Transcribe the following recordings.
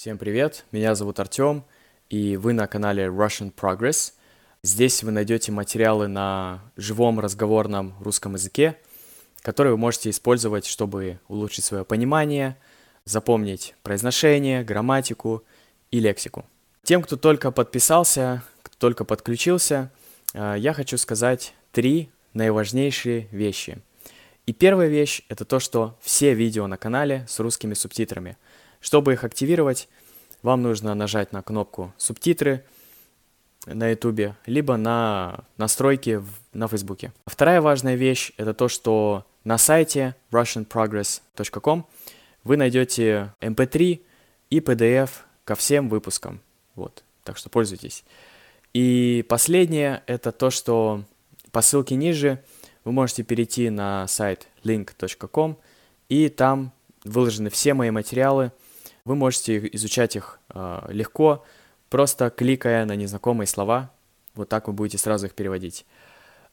Всем привет, меня зовут Артем, и вы на канале Russian Progress. Здесь вы найдете материалы на живом разговорном русском языке, которые вы можете использовать, чтобы улучшить свое понимание, запомнить произношение, грамматику и лексику. Тем, кто только подписался, кто только подключился, э, я хочу сказать три наиважнейшие вещи. И первая вещь — это то, что все видео на канале с русскими субтитрами — чтобы их активировать, вам нужно нажать на кнопку «Субтитры» на YouTube, либо на настройки на Facebook. Вторая важная вещь — это то, что на сайте russianprogress.com вы найдете MP3 эм и PDF ко всем выпускам. Вот, так что пользуйтесь. И последнее — это то, что по ссылке ниже вы можете перейти на сайт link.com, и там выложены все мои материалы — вы можете изучать их э, легко, просто кликая на незнакомые слова. Вот так вы будете сразу их переводить.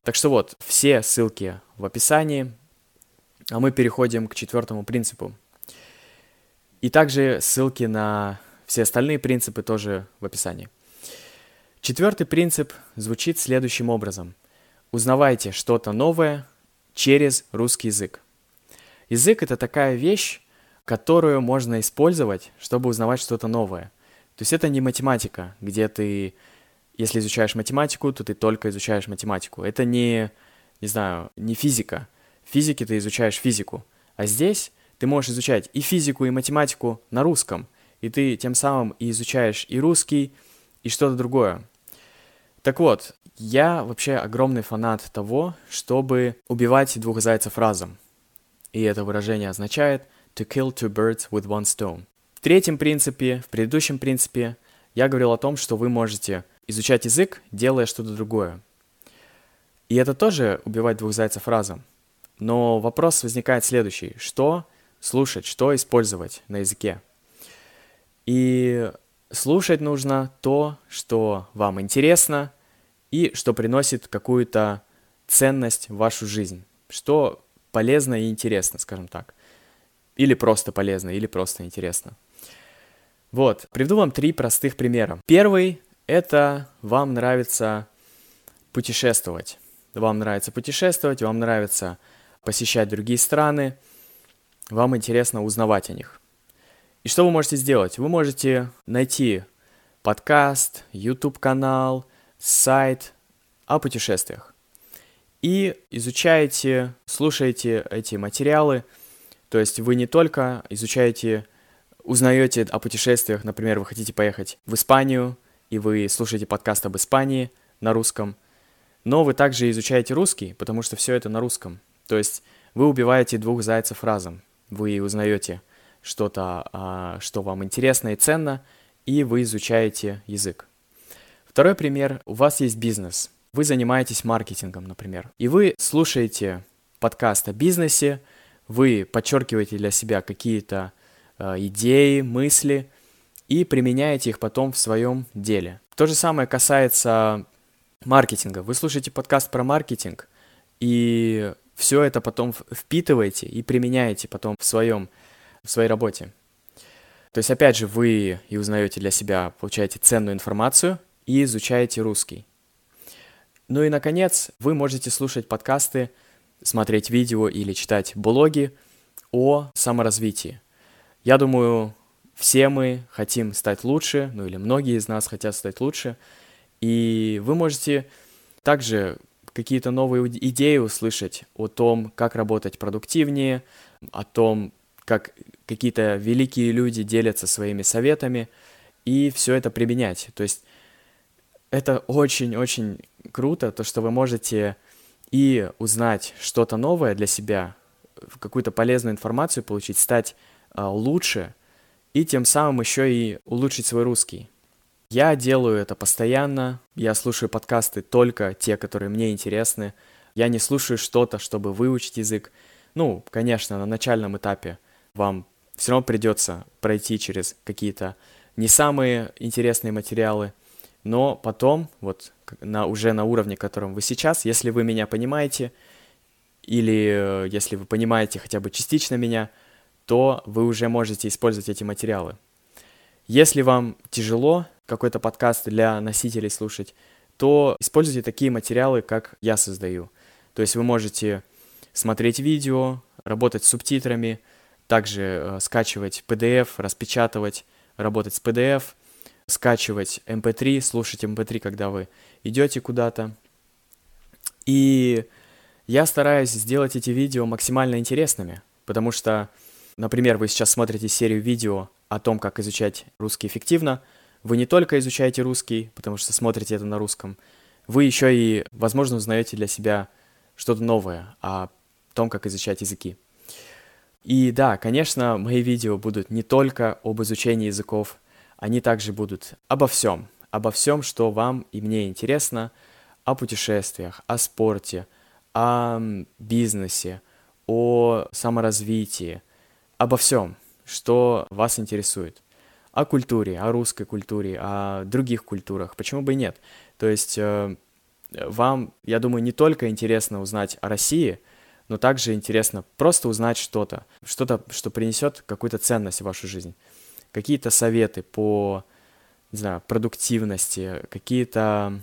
Так что вот, все ссылки в описании. А мы переходим к четвертому принципу. И также ссылки на все остальные принципы тоже в описании. Четвертый принцип звучит следующим образом. Узнавайте что-то новое через русский язык. Язык — это такая вещь, которую можно использовать, чтобы узнавать что-то новое. То есть это не математика, где ты, если изучаешь математику, то ты только изучаешь математику. Это не, не знаю, не физика. В физике ты изучаешь физику. А здесь ты можешь изучать и физику, и математику на русском. И ты тем самым и изучаешь и русский, и что-то другое. Так вот, я вообще огромный фанат того, чтобы убивать двух зайцев разом. И это выражение означает – to kill two birds with one stone. В третьем принципе, в предыдущем принципе, я говорил о том, что вы можете изучать язык, делая что-то другое. И это тоже убивать двух зайцев разом. Но вопрос возникает следующий. Что слушать, что использовать на языке? И слушать нужно то, что вам интересно и что приносит какую-то ценность в вашу жизнь, что полезно и интересно, скажем так. Или просто полезно, или просто интересно. Вот, приведу вам три простых примера. Первый — это вам нравится путешествовать. Вам нравится путешествовать, вам нравится посещать другие страны, вам интересно узнавать о них. И что вы можете сделать? Вы можете найти подкаст, YouTube-канал, сайт о путешествиях. И изучаете, слушаете эти материалы – то есть вы не только изучаете, узнаете о путешествиях, например, вы хотите поехать в Испанию, и вы слушаете подкаст об Испании на русском, но вы также изучаете русский, потому что все это на русском. То есть вы убиваете двух зайцев разом. Вы узнаете что-то, а, что вам интересно и ценно, и вы изучаете язык. Второй пример. У вас есть бизнес. Вы занимаетесь маркетингом, например. И вы слушаете подкаст о бизнесе, вы подчеркиваете для себя какие-то э, идеи, мысли и применяете их потом в своем деле. То же самое касается маркетинга. Вы слушаете подкаст про маркетинг и все это потом впитываете и применяете потом в своем в своей работе. То есть, опять же, вы и узнаете для себя, получаете ценную информацию и изучаете русский. Ну и, наконец, вы можете слушать подкасты смотреть видео или читать блоги о саморазвитии. Я думаю, все мы хотим стать лучше, ну или многие из нас хотят стать лучше, и вы можете также какие-то новые идеи услышать о том, как работать продуктивнее, о том, как какие-то великие люди делятся своими советами, и все это применять. То есть это очень-очень круто, то, что вы можете и узнать что-то новое для себя, какую-то полезную информацию получить, стать а, лучше и тем самым еще и улучшить свой русский. Я делаю это постоянно, я слушаю подкасты только те, которые мне интересны. Я не слушаю что-то, чтобы выучить язык. Ну, конечно, на начальном этапе вам все равно придется пройти через какие-то не самые интересные материалы – но потом, вот на, уже на уровне, котором вы сейчас, если вы меня понимаете, или э, если вы понимаете хотя бы частично меня, то вы уже можете использовать эти материалы. Если вам тяжело какой-то подкаст для носителей слушать, то используйте такие материалы, как я создаю. То есть вы можете смотреть видео, работать с субтитрами, также э, скачивать PDF, распечатывать, работать с PDF, скачивать MP3, слушать MP3, когда вы идете куда-то. И я стараюсь сделать эти видео максимально интересными, потому что, например, вы сейчас смотрите серию видео о том, как изучать русский эффективно, вы не только изучаете русский, потому что смотрите это на русском, вы еще и, возможно, узнаете для себя что-то новое о том, как изучать языки. И да, конечно, мои видео будут не только об изучении языков, они также будут обо всем, обо всем, что вам и мне интересно, о путешествиях, о спорте, о бизнесе, о саморазвитии, обо всем, что вас интересует. О культуре, о русской культуре, о других культурах. Почему бы и нет? То есть э, вам, я думаю, не только интересно узнать о России – но также интересно просто узнать что-то, что-то, что принесет какую-то ценность в вашу жизнь. Какие-то советы по, не знаю, продуктивности, какие-то,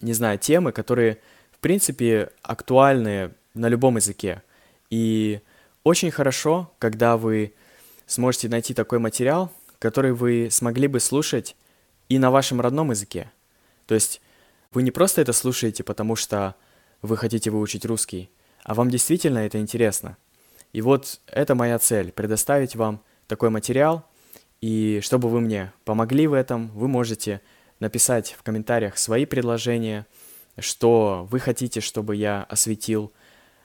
не знаю, темы, которые, в принципе, актуальны на любом языке. И очень хорошо, когда вы сможете найти такой материал, который вы смогли бы слушать и на вашем родном языке. То есть вы не просто это слушаете, потому что вы хотите выучить русский, а вам действительно это интересно. И вот это моя цель, предоставить вам такой материал, и чтобы вы мне помогли в этом, вы можете написать в комментариях свои предложения, что вы хотите, чтобы я осветил,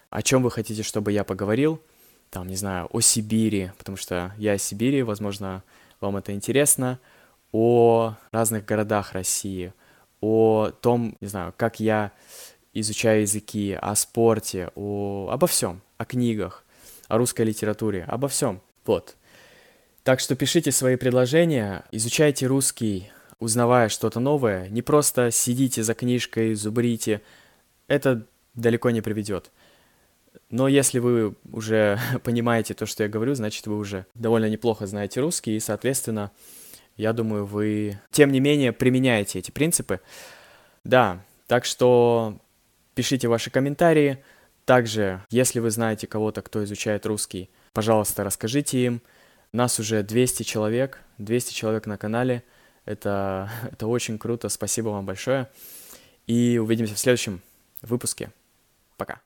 о чем вы хотите, чтобы я поговорил, там, не знаю, о Сибири, потому что я из Сибири, возможно, вам это интересно, о разных городах России, о том, не знаю, как я изучаю языки, о спорте, о... обо всем, о книгах, о русской литературе, обо всем. Вот. Так что пишите свои предложения, изучайте русский, узнавая что-то новое. Не просто сидите за книжкой, зубрите. Это далеко не приведет. Но если вы уже понимаете то, что я говорю, значит, вы уже довольно неплохо знаете русский, и, соответственно, я думаю, вы, тем не менее, применяете эти принципы. Да, так что Пишите ваши комментарии. Также, если вы знаете кого-то, кто изучает русский, пожалуйста, расскажите им. Нас уже 200 человек, 200 человек на канале. Это, это очень круто, спасибо вам большое. И увидимся в следующем выпуске. Пока.